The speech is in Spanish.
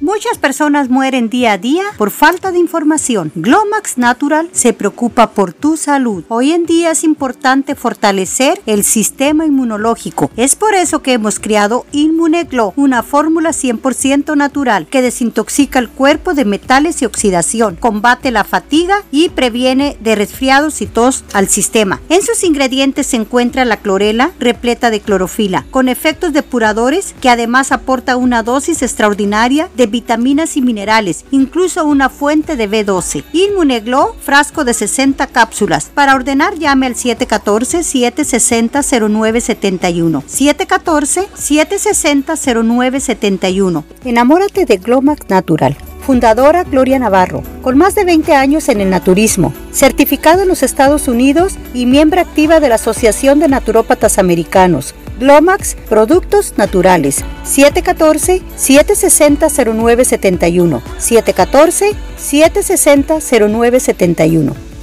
Muchas personas mueren día a día por falta de información. Glomax Natural se preocupa por tu salud. Hoy en día es importante fortalecer el sistema inmunológico. Es por eso que hemos creado InmuneGlow, una fórmula 100% natural que desintoxica el cuerpo de metales y oxidación, combate la fatiga y previene de resfriados y tos al sistema. En sus ingredientes se encuentra la clorela repleta de clorofila, con efectos depuradores que además aporta una dosis extraordinaria de vitaminas y minerales, incluso una fuente de B12. Inmuneglow, frasco de 60 cápsulas. Para ordenar llame al 714-760-0971. 714-760-0971. Enamórate de Glomax Natural fundadora Gloria Navarro, con más de 20 años en el naturismo, certificado en los Estados Unidos y miembro activa de la Asociación de Naturópatas Americanos. Glomax, productos naturales. 714-760-0971. 714-760-0971.